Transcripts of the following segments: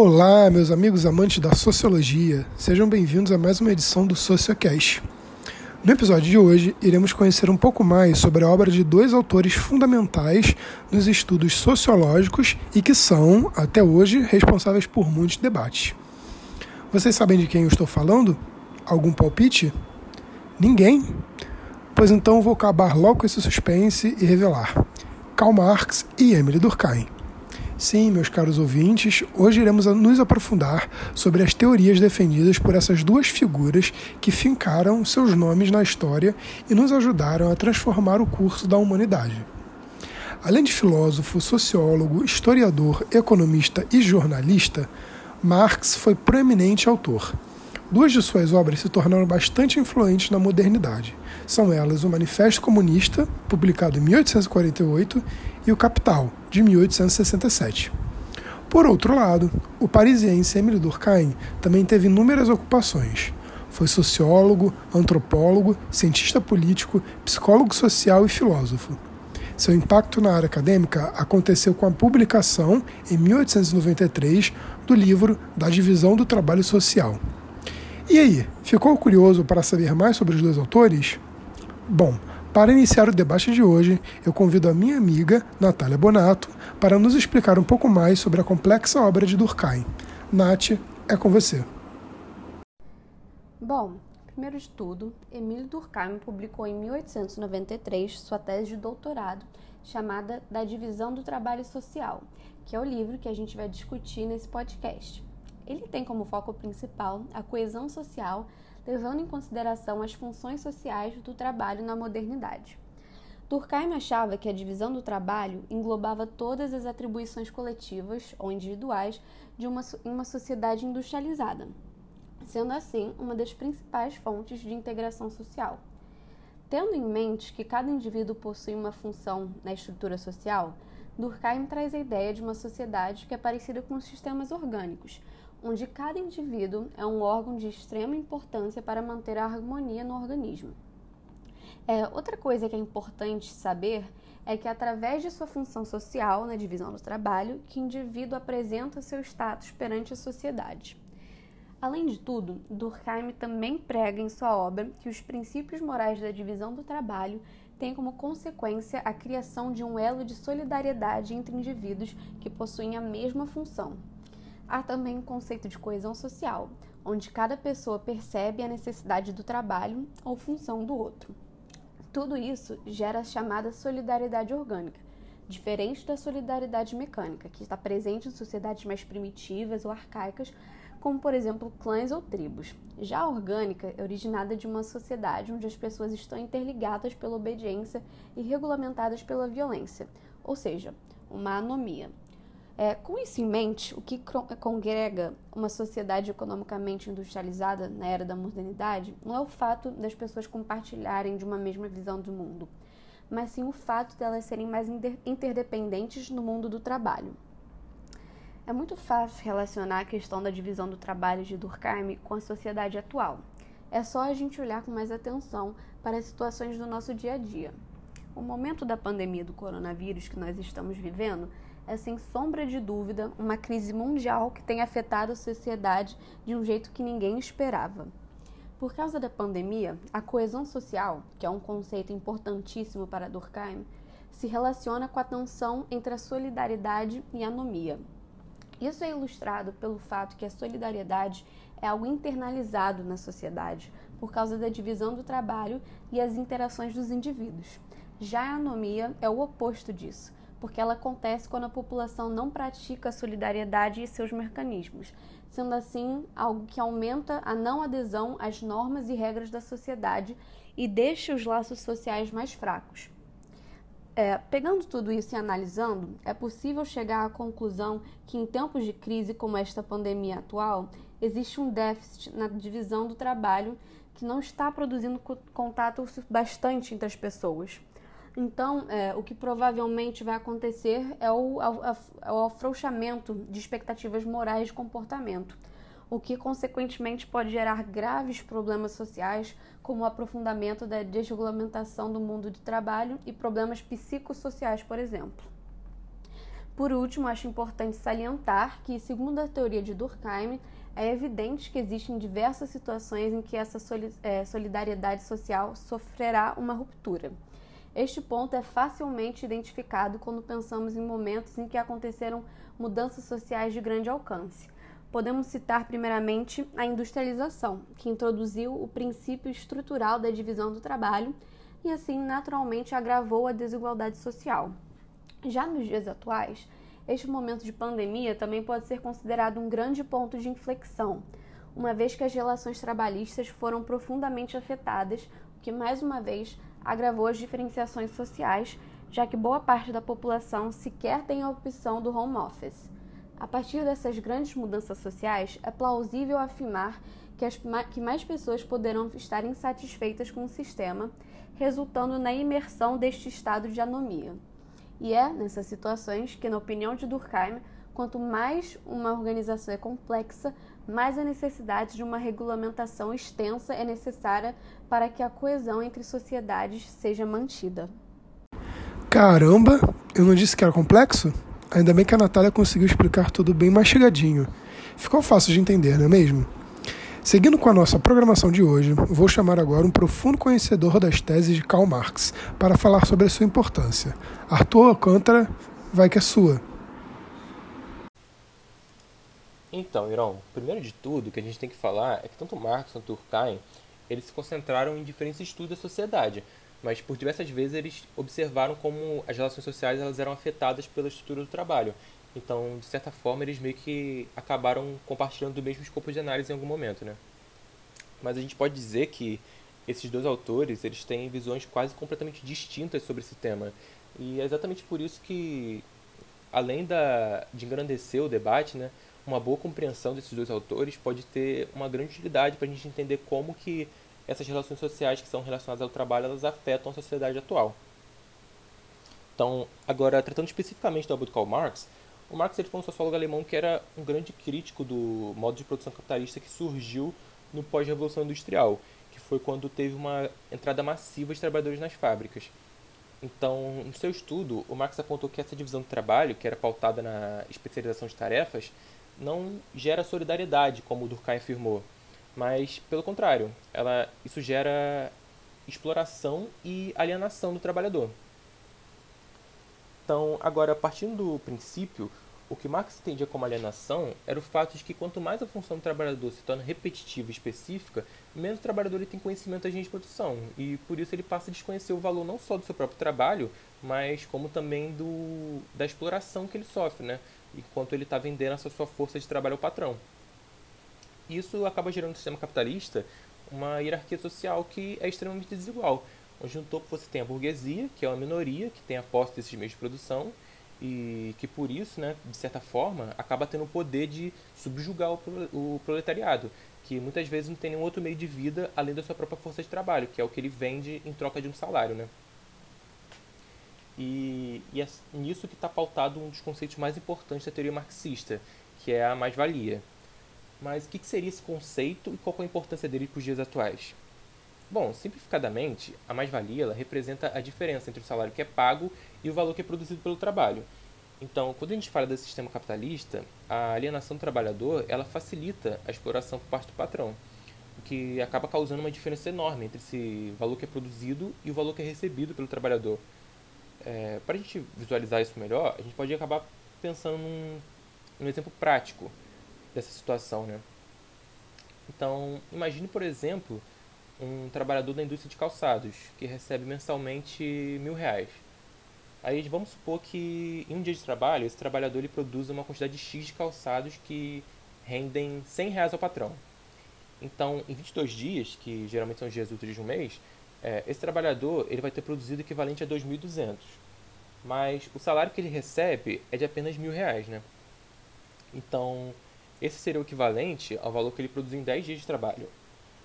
Olá, meus amigos amantes da sociologia. Sejam bem-vindos a mais uma edição do Sociocast. No episódio de hoje, iremos conhecer um pouco mais sobre a obra de dois autores fundamentais nos estudos sociológicos e que são, até hoje, responsáveis por muitos debates. Vocês sabem de quem eu estou falando? Algum palpite? Ninguém? Pois então vou acabar logo esse suspense e revelar. Karl Marx e Emile Durkheim. Sim, meus caros ouvintes, hoje iremos nos aprofundar sobre as teorias defendidas por essas duas figuras que fincaram seus nomes na história e nos ajudaram a transformar o curso da humanidade. Além de filósofo, sociólogo, historiador, economista e jornalista, Marx foi proeminente autor. Duas de suas obras se tornaram bastante influentes na modernidade. São elas o Manifesto Comunista, publicado em 1848, e o Capital, de 1867. Por outro lado, o parisiense Émile Durkheim também teve inúmeras ocupações. Foi sociólogo, antropólogo, cientista político, psicólogo social e filósofo. Seu impacto na área acadêmica aconteceu com a publicação, em 1893, do livro Da Divisão do Trabalho Social. E aí, ficou curioso para saber mais sobre os dois autores? Bom, para iniciar o debate de hoje, eu convido a minha amiga, Natália Bonato, para nos explicar um pouco mais sobre a complexa obra de Durkheim. Nath, é com você. Bom, primeiro de tudo, Emile Durkheim publicou em 1893 sua tese de doutorado chamada Da Divisão do Trabalho Social, que é o livro que a gente vai discutir nesse podcast. Ele tem como foco principal a coesão social, levando em consideração as funções sociais do trabalho na modernidade. Durkheim achava que a divisão do trabalho englobava todas as atribuições coletivas ou individuais de uma, uma sociedade industrializada, sendo assim uma das principais fontes de integração social. Tendo em mente que cada indivíduo possui uma função na estrutura social, Durkheim traz a ideia de uma sociedade que é parecida com sistemas orgânicos, onde cada indivíduo é um órgão de extrema importância para manter a harmonia no organismo. É, outra coisa que é importante saber é que, através de sua função social na divisão do trabalho, que indivíduo apresenta seu status perante a sociedade. Além de tudo, Durkheim também prega em sua obra que os princípios morais da divisão do trabalho têm como consequência a criação de um elo de solidariedade entre indivíduos que possuem a mesma função, Há também o conceito de coesão social, onde cada pessoa percebe a necessidade do trabalho ou função do outro. Tudo isso gera a chamada solidariedade orgânica, diferente da solidariedade mecânica, que está presente em sociedades mais primitivas ou arcaicas, como por exemplo clãs ou tribos. Já a orgânica é originada de uma sociedade onde as pessoas estão interligadas pela obediência e regulamentadas pela violência, ou seja, uma anomia. É, com isso em mente, o que congrega uma sociedade economicamente industrializada na era da modernidade não é o fato das pessoas compartilharem de uma mesma visão do mundo, mas sim o fato de elas serem mais interdependentes no mundo do trabalho. É muito fácil relacionar a questão da divisão do trabalho de Durkheim com a sociedade atual. É só a gente olhar com mais atenção para as situações do nosso dia a dia. O momento da pandemia do coronavírus que nós estamos vivendo é, sem sombra de dúvida, uma crise mundial que tem afetado a sociedade de um jeito que ninguém esperava. Por causa da pandemia, a coesão social, que é um conceito importantíssimo para Durkheim, se relaciona com a tensão entre a solidariedade e a anomia. Isso é ilustrado pelo fato que a solidariedade é algo internalizado na sociedade por causa da divisão do trabalho e as interações dos indivíduos. Já a anomia é o oposto disso, porque ela acontece quando a população não pratica a solidariedade e seus mecanismos, sendo assim algo que aumenta a não adesão às normas e regras da sociedade e deixa os laços sociais mais fracos. É, pegando tudo isso e analisando, é possível chegar à conclusão que, em tempos de crise como esta pandemia atual, existe um déficit na divisão do trabalho que não está produzindo contato bastante entre as pessoas. Então, é, o que provavelmente vai acontecer é o, é o afrouxamento de expectativas morais de comportamento, o que consequentemente pode gerar graves problemas sociais, como o aprofundamento da desregulamentação do mundo de trabalho e problemas psicossociais, por exemplo. Por último, acho importante salientar que, segundo a teoria de Durkheim, é evidente que existem diversas situações em que essa é, solidariedade social sofrerá uma ruptura. Este ponto é facilmente identificado quando pensamos em momentos em que aconteceram mudanças sociais de grande alcance. Podemos citar primeiramente a industrialização, que introduziu o princípio estrutural da divisão do trabalho e assim naturalmente agravou a desigualdade social. Já nos dias atuais, este momento de pandemia também pode ser considerado um grande ponto de inflexão, uma vez que as relações trabalhistas foram profundamente afetadas, o que mais uma vez agravou as diferenciações sociais, já que boa parte da população sequer tem a opção do home office. A partir dessas grandes mudanças sociais, é plausível afirmar que, as, que mais pessoas poderão estar insatisfeitas com o sistema, resultando na imersão deste estado de anomia. E é nessas situações que, na opinião de Durkheim, quanto mais uma organização é complexa, mais a necessidade de uma regulamentação extensa é necessária para que a coesão entre sociedades seja mantida. Caramba, eu não disse que era complexo? Ainda bem que a Natália conseguiu explicar tudo bem mastigadinho. Ficou fácil de entender, não é mesmo? Seguindo com a nossa programação de hoje, vou chamar agora um profundo conhecedor das teses de Karl Marx para falar sobre a sua importância. Arthur Alcântara, vai que é sua. Então, Irão, primeiro de tudo, o que a gente tem que falar é que tanto Marx quanto Durkheim, eles se concentraram em diferentes estudos da sociedade, mas por diversas vezes eles observaram como as relações sociais elas eram afetadas pela estrutura do trabalho. Então, de certa forma, eles meio que acabaram compartilhando do mesmo escopo de análise em algum momento, né? Mas a gente pode dizer que esses dois autores, eles têm visões quase completamente distintas sobre esse tema. E é exatamente por isso que, além da, de engrandecer o debate, né, uma boa compreensão desses dois autores pode ter uma grande utilidade para a gente entender como que essas relações sociais que são relacionadas ao trabalho, elas afetam a sociedade atual. Então, agora, tratando especificamente do Albert Karl Marx, o Marx ele foi um sociólogo alemão que era um grande crítico do modo de produção capitalista que surgiu no pós-revolução industrial, que foi quando teve uma entrada massiva de trabalhadores nas fábricas. Então, no seu estudo, o Marx apontou que essa divisão do trabalho, que era pautada na especialização de tarefas, não gera solidariedade, como Durkheim afirmou, mas, pelo contrário, ela, isso gera exploração e alienação do trabalhador. Então, agora, partindo do princípio, o que Marx entendia como alienação era o fato de que quanto mais a função do trabalhador se torna repetitiva e específica, menos o trabalhador ele tem conhecimento da gente de produção. E por isso ele passa a desconhecer o valor não só do seu próprio trabalho, mas como também do, da exploração que ele sofre, né? Enquanto ele está vendendo essa sua força de trabalho ao patrão. Isso acaba gerando no sistema capitalista uma hierarquia social que é extremamente desigual onde no topo você tem a burguesia, que é uma minoria que tem a posse desses meios de produção e que por isso, né, de certa forma, acaba tendo o poder de subjugar o proletariado, que muitas vezes não tem nenhum outro meio de vida além da sua própria força de trabalho, que é o que ele vende em troca de um salário, né? E, e é nisso que está pautado um dos conceitos mais importantes da teoria marxista, que é a mais-valia. Mas o que, que seria esse conceito e qual é a importância dele para os dias atuais? Bom, simplificadamente, a mais-valia representa a diferença entre o salário que é pago e o valor que é produzido pelo trabalho. Então, quando a gente fala desse sistema capitalista, a alienação do trabalhador ela facilita a exploração por parte do patrão, o que acaba causando uma diferença enorme entre esse valor que é produzido e o valor que é recebido pelo trabalhador. É, Para a gente visualizar isso melhor, a gente pode acabar pensando num, num exemplo prático dessa situação. Né? Então, imagine, por exemplo, um trabalhador da indústria de calçados que recebe mensalmente mil reais. Aí vamos supor que em um dia de trabalho esse trabalhador ele produz uma quantidade de X de calçados que rendem 100 reais ao patrão. Então, em 22 dias, que geralmente são os dias úteis de um mês, é, esse trabalhador ele vai ter produzido equivalente a 2.200. Mas o salário que ele recebe é de apenas mil reais, né? Então, esse seria o equivalente ao valor que ele produziu em 10 dias de trabalho.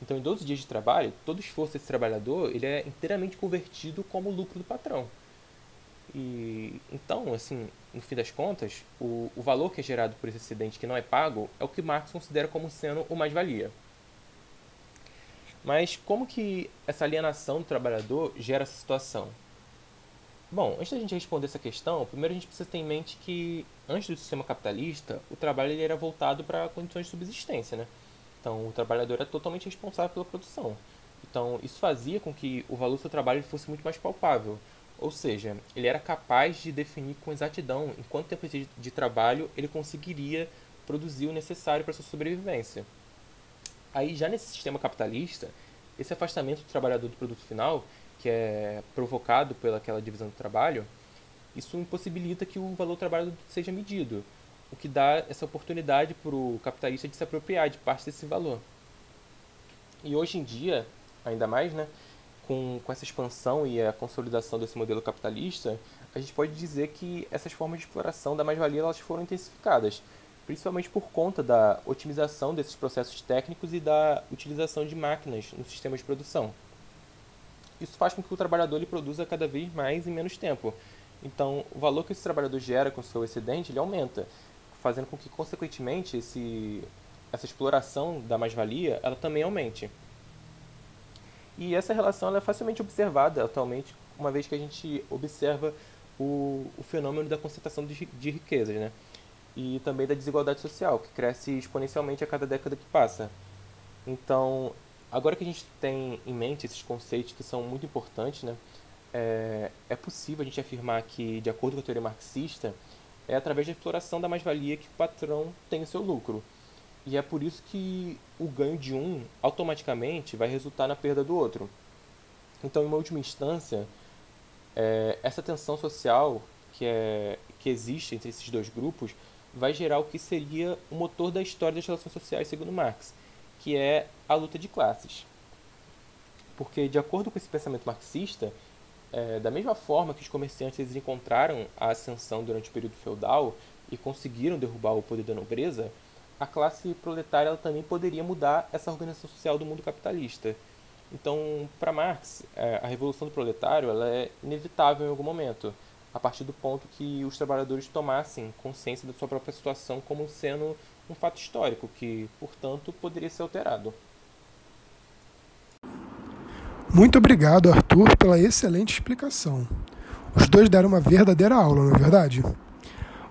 Então, em 12 dias de trabalho, todo esforço desse trabalhador ele é inteiramente convertido como lucro do patrão. E então, assim, no fim das contas, o, o valor que é gerado por esse excedente que não é pago é o que Marx considera como sendo o mais-valia. Mas como que essa alienação do trabalhador gera essa situação? Bom, antes da gente responder essa questão, primeiro a gente precisa ter em mente que, antes do sistema capitalista, o trabalho ele era voltado para condições de subsistência, né? Então, o trabalhador era totalmente responsável pela produção. Então, isso fazia com que o valor do seu trabalho fosse muito mais palpável. Ou seja, ele era capaz de definir com exatidão em quanto tempo de, trabalho ele conseguiria produzir o necessário para sua sobrevivência. Aí, já nesse sistema capitalista, esse afastamento do trabalhador do produto final que é provocado pelaquela divisão do trabalho, isso impossibilita que o valor do trabalho seja medido, o que dá essa oportunidade para o capitalista de se apropriar de parte desse valor. E hoje em dia, ainda mais, né, com, com essa expansão e a consolidação desse modelo capitalista, a gente pode dizer que essas formas de exploração da mais-valia elas foram intensificadas, principalmente por conta da otimização desses processos técnicos e da utilização de máquinas no sistema de produção. Isso faz com que o trabalhador ele produza cada vez mais em menos tempo. Então, o valor que esse trabalhador gera com o seu excedente ele aumenta, fazendo com que, consequentemente, esse, essa exploração da mais-valia ela também aumente. E essa relação ela é facilmente observada atualmente, uma vez que a gente observa o, o fenômeno da concentração de, de riquezas, né? E também da desigualdade social, que cresce exponencialmente a cada década que passa. Então, Agora que a gente tem em mente esses conceitos que são muito importantes, né, é, é possível a gente afirmar que, de acordo com a teoria marxista, é através da exploração da mais-valia que o patrão tem o seu lucro. E é por isso que o ganho de um automaticamente vai resultar na perda do outro. Então, em uma última instância, é, essa tensão social que, é, que existe entre esses dois grupos vai gerar o que seria o motor da história das relações sociais, segundo Marx, que é a luta de classes. Porque, de acordo com esse pensamento marxista, é, da mesma forma que os comerciantes encontraram a ascensão durante o período feudal e conseguiram derrubar o poder da nobreza, a classe proletária ela também poderia mudar essa organização social do mundo capitalista. Então, para Marx, é, a revolução do proletário ela é inevitável em algum momento, a partir do ponto que os trabalhadores tomassem consciência da sua própria situação como sendo um fato histórico que, portanto, poderia ser alterado. Muito obrigado, Arthur, pela excelente explicação. Os dois deram uma verdadeira aula, não é verdade?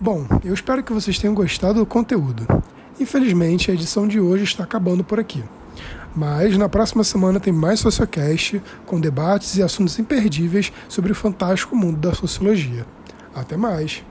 Bom, eu espero que vocês tenham gostado do conteúdo. Infelizmente, a edição de hoje está acabando por aqui. Mas na próxima semana tem mais Sociocast, com debates e assuntos imperdíveis sobre o fantástico mundo da sociologia. Até mais!